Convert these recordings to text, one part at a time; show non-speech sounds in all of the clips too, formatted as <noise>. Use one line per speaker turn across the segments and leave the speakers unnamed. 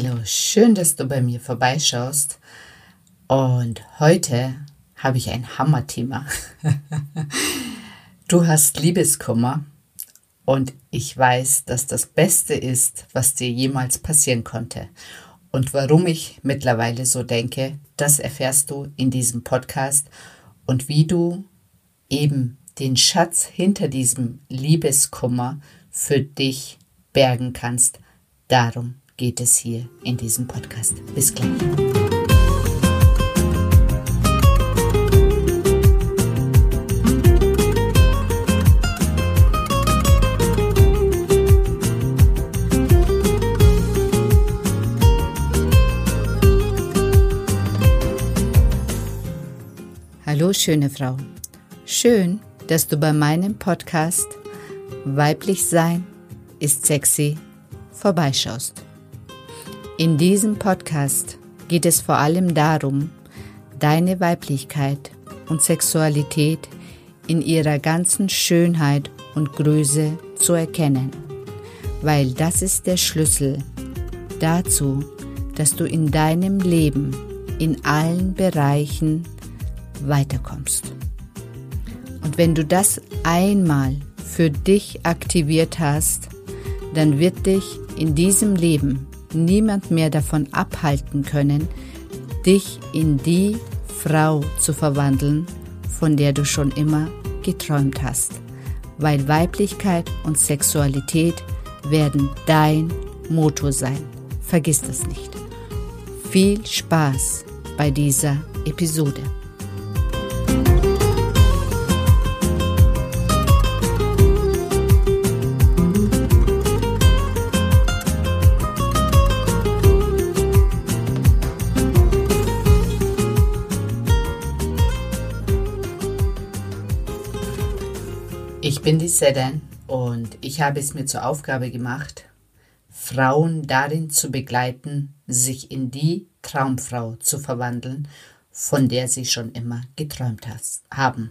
Hallo, schön, dass du bei mir vorbeischaust. Und heute habe ich ein Hammerthema. <laughs> du hast Liebeskummer und ich weiß, dass das Beste ist, was dir jemals passieren konnte. Und warum ich mittlerweile so denke, das erfährst du in diesem Podcast und wie du eben den Schatz hinter diesem Liebeskummer für dich bergen kannst. Darum geht es hier in diesem Podcast. Bis gleich. Hallo schöne Frau. Schön, dass du bei meinem Podcast Weiblich Sein ist sexy vorbeischaust. In diesem Podcast geht es vor allem darum, deine Weiblichkeit und Sexualität in ihrer ganzen Schönheit und Größe zu erkennen, weil das ist der Schlüssel dazu, dass du in deinem Leben in allen Bereichen weiterkommst. Und wenn du das einmal für dich aktiviert hast, dann wird dich in diesem Leben niemand mehr davon abhalten können, dich in die Frau zu verwandeln, von der du schon immer geträumt hast, weil Weiblichkeit und Sexualität werden dein Motto sein. Vergiss das nicht. Viel Spaß bei dieser Episode. Ich bin die Sedan und ich habe es mir zur Aufgabe gemacht, Frauen darin zu begleiten, sich in die Traumfrau zu verwandeln, von der sie schon immer geträumt haben.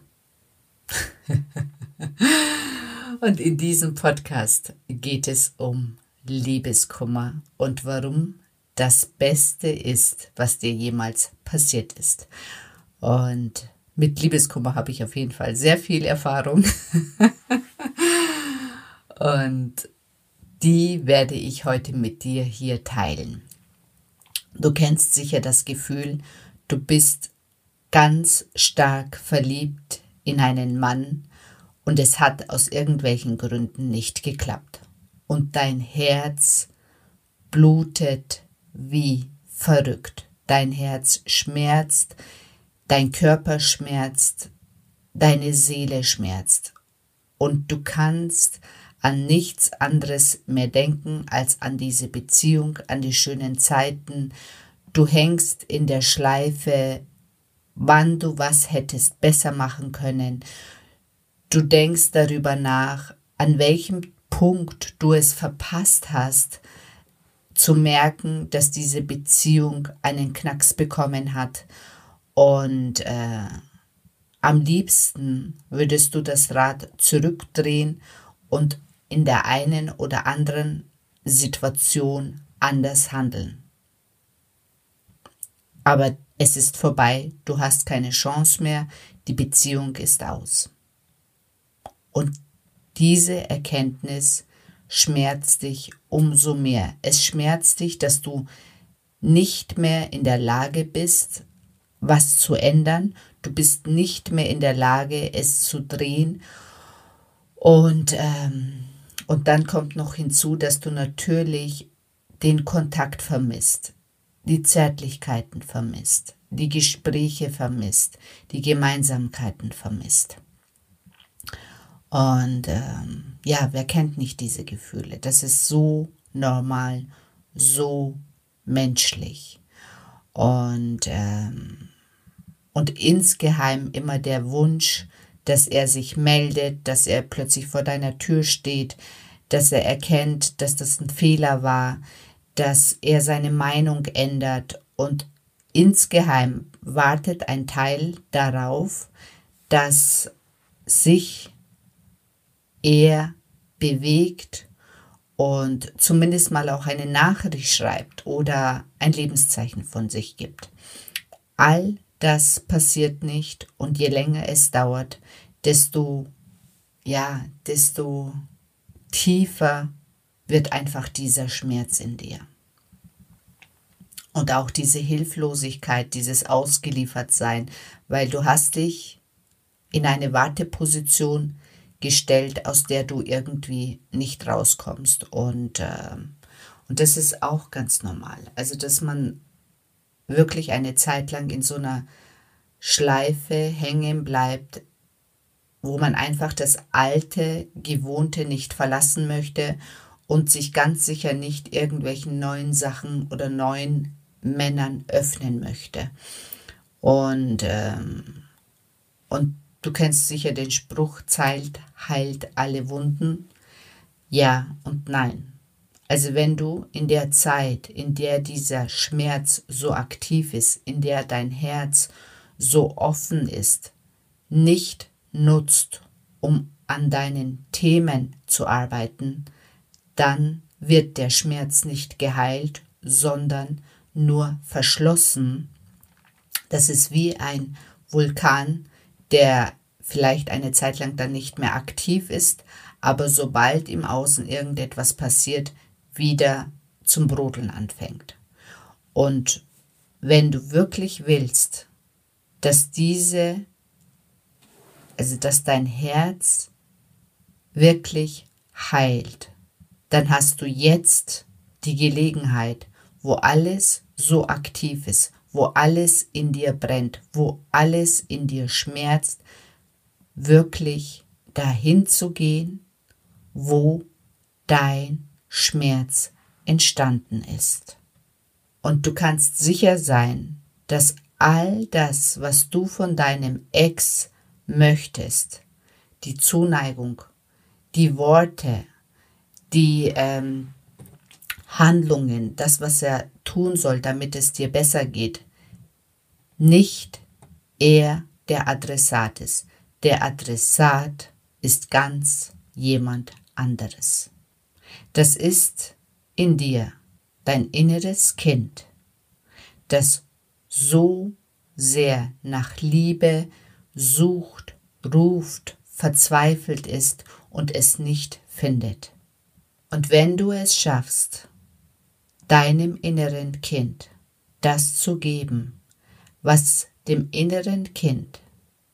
<laughs> und in diesem Podcast geht es um Liebeskummer und warum das Beste ist, was dir jemals passiert ist. Und mit Liebeskummer habe ich auf jeden Fall sehr viel Erfahrung. <laughs> Und die werde ich heute mit dir hier teilen. Du kennst sicher das Gefühl, du bist ganz stark verliebt in einen Mann und es hat aus irgendwelchen Gründen nicht geklappt. Und dein Herz blutet wie verrückt. Dein Herz schmerzt, dein Körper schmerzt, deine Seele schmerzt und du kannst an nichts anderes mehr denken als an diese Beziehung, an die schönen Zeiten. Du hängst in der Schleife, wann du was hättest besser machen können. Du denkst darüber nach, an welchem Punkt du es verpasst hast, zu merken, dass diese Beziehung einen Knacks bekommen hat und äh, am liebsten würdest du das Rad zurückdrehen und in der einen oder anderen Situation anders handeln. Aber es ist vorbei, du hast keine Chance mehr, die Beziehung ist aus. Und diese Erkenntnis schmerzt dich umso mehr. Es schmerzt dich, dass du nicht mehr in der Lage bist, was zu ändern. Du bist nicht mehr in der Lage, es zu drehen. Und, ähm, und dann kommt noch hinzu, dass du natürlich den Kontakt vermisst, die Zärtlichkeiten vermisst, die Gespräche vermisst, die Gemeinsamkeiten vermisst. Und ähm, ja, wer kennt nicht diese Gefühle? Das ist so normal, so menschlich. Und, ähm, und insgeheim immer der Wunsch, dass er sich meldet, dass er plötzlich vor deiner Tür steht, dass er erkennt, dass das ein Fehler war, dass er seine Meinung ändert und insgeheim wartet ein Teil darauf, dass sich er bewegt und zumindest mal auch eine Nachricht schreibt oder ein Lebenszeichen von sich gibt. All das passiert nicht und je länger es dauert, desto ja, desto tiefer wird einfach dieser Schmerz in dir. Und auch diese Hilflosigkeit, dieses Ausgeliefertsein, weil du hast dich in eine Warteposition gestellt, aus der du irgendwie nicht rauskommst. Und, äh, und das ist auch ganz normal. Also, dass man wirklich eine Zeit lang in so einer Schleife hängen bleibt, wo man einfach das alte, gewohnte nicht verlassen möchte und sich ganz sicher nicht irgendwelchen neuen Sachen oder neuen Männern öffnen möchte. Und, ähm, und Du kennst sicher den Spruch, Zeit heilt alle Wunden. Ja und nein. Also wenn du in der Zeit, in der dieser Schmerz so aktiv ist, in der dein Herz so offen ist, nicht nutzt, um an deinen Themen zu arbeiten, dann wird der Schmerz nicht geheilt, sondern nur verschlossen. Das ist wie ein Vulkan, der vielleicht eine Zeit lang dann nicht mehr aktiv ist, aber sobald im Außen irgendetwas passiert, wieder zum Brodeln anfängt. Und wenn du wirklich willst, dass diese, also dass dein Herz wirklich heilt, dann hast du jetzt die Gelegenheit, wo alles so aktiv ist, wo alles in dir brennt, wo alles in dir schmerzt, wirklich dahin zu gehen, wo dein Schmerz entstanden ist. Und du kannst sicher sein, dass all das, was du von deinem Ex möchtest, die Zuneigung, die Worte, die ähm, Handlungen, das, was er tun soll, damit es dir besser geht, nicht er der Adressat ist. Der Adressat ist ganz jemand anderes. Das ist in dir dein inneres Kind, das so sehr nach Liebe sucht, ruft, verzweifelt ist und es nicht findet. Und wenn du es schaffst, deinem inneren Kind das zu geben, was dem inneren Kind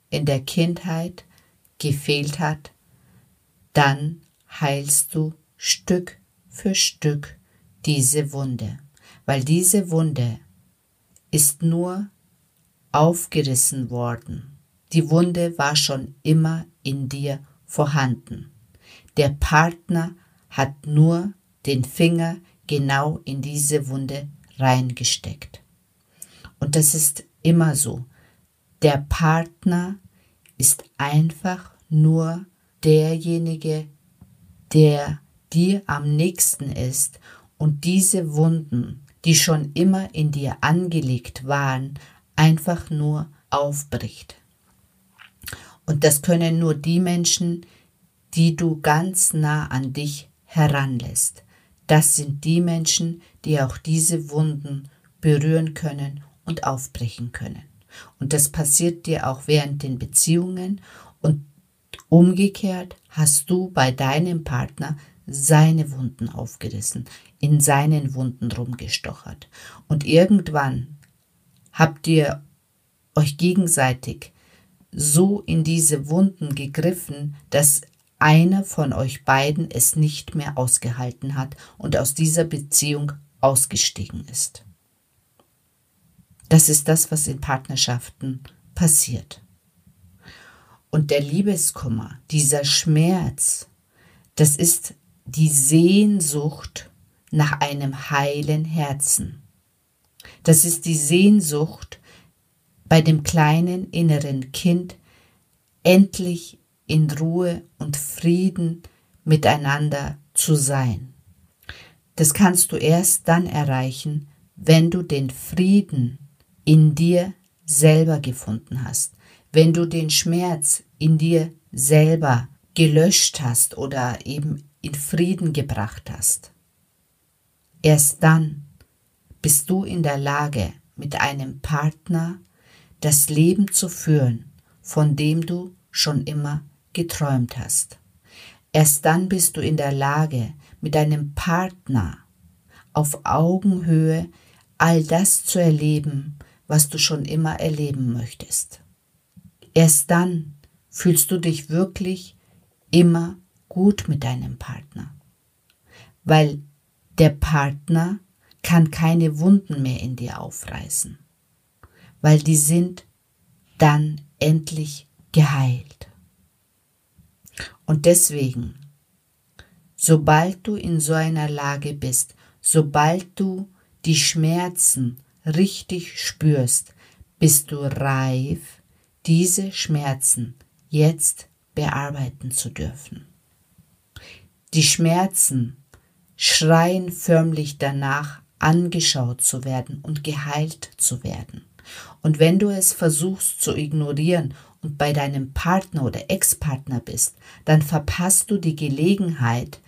in der Kindheit gefehlt hat, dann heilst du Stück für Stück diese Wunde, weil diese Wunde ist nur aufgerissen worden. Die Wunde war schon immer in dir vorhanden. Der Partner hat nur den Finger genau in diese Wunde reingesteckt. Und das ist immer so. Der Partner ist einfach nur derjenige, der dir am nächsten ist und diese Wunden, die schon immer in dir angelegt waren, einfach nur aufbricht. Und das können nur die Menschen, die du ganz nah an dich heranlässt. Das sind die Menschen, die auch diese Wunden berühren können und aufbrechen können. Und das passiert dir auch während den Beziehungen und umgekehrt hast du bei deinem Partner seine Wunden aufgerissen, in seinen Wunden rumgestochert. Und irgendwann habt ihr euch gegenseitig so in diese Wunden gegriffen, dass einer von euch beiden es nicht mehr ausgehalten hat und aus dieser Beziehung ausgestiegen ist. Das ist das, was in Partnerschaften passiert. Und der Liebeskummer, dieser Schmerz, das ist die Sehnsucht nach einem heilen Herzen. Das ist die Sehnsucht bei dem kleinen inneren Kind, endlich in Ruhe und Frieden miteinander zu sein. Das kannst du erst dann erreichen, wenn du den Frieden in dir selber gefunden hast, wenn du den Schmerz in dir selber gelöscht hast oder eben in Frieden gebracht hast. Erst dann bist du in der Lage, mit einem Partner das Leben zu führen, von dem du schon immer geträumt hast. Erst dann bist du in der Lage, mit deinem Partner auf Augenhöhe all das zu erleben, was du schon immer erleben möchtest. Erst dann fühlst du dich wirklich immer gut mit deinem Partner, weil der Partner kann keine Wunden mehr in dir aufreißen, weil die sind dann endlich geheilt. Und deswegen, sobald du in so einer Lage bist, sobald du die Schmerzen richtig spürst, bist du reif, diese Schmerzen jetzt bearbeiten zu dürfen. Die Schmerzen schreien förmlich danach, angeschaut zu werden und geheilt zu werden. Und wenn du es versuchst zu ignorieren und bei deinem Partner oder Ex-Partner bist, dann verpasst du die Gelegenheit,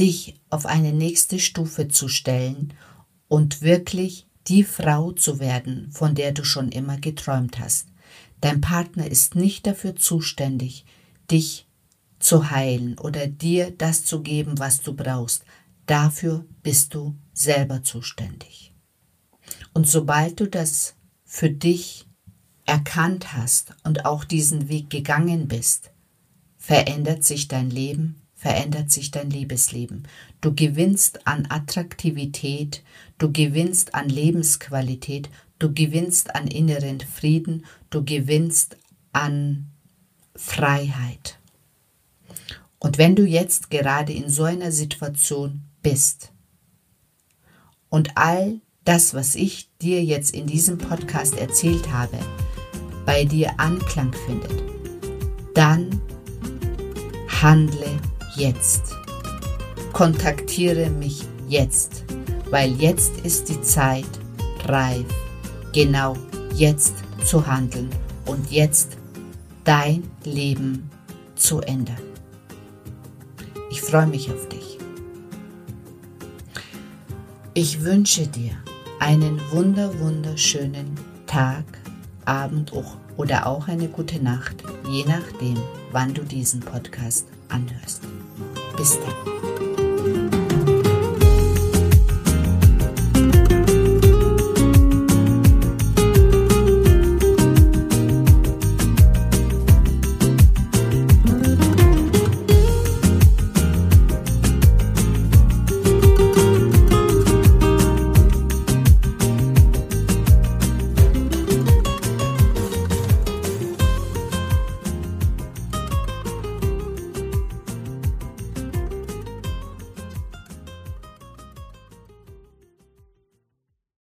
dich auf eine nächste Stufe zu stellen und wirklich die Frau zu werden, von der du schon immer geträumt hast. Dein Partner ist nicht dafür zuständig, dich zu heilen oder dir das zu geben, was du brauchst. Dafür bist du selber zuständig. Und sobald du das für dich erkannt hast und auch diesen Weg gegangen bist, verändert sich dein Leben, verändert sich dein Liebesleben. Du gewinnst an Attraktivität, du gewinnst an Lebensqualität, du gewinnst an inneren Frieden, du gewinnst an Freiheit. Und wenn du jetzt gerade in so einer Situation bist und all das, was ich dir jetzt in diesem Podcast erzählt habe, bei dir Anklang findet, dann handle jetzt. Kontaktiere mich jetzt, weil jetzt ist die Zeit reif, genau jetzt zu handeln und jetzt dein Leben zu ändern. Ich freue mich auf dich. Ich wünsche dir einen wunder wunderschönen Tag, Abend oder auch eine gute Nacht, je nachdem, wann du diesen Podcast anhörst. Bis dann.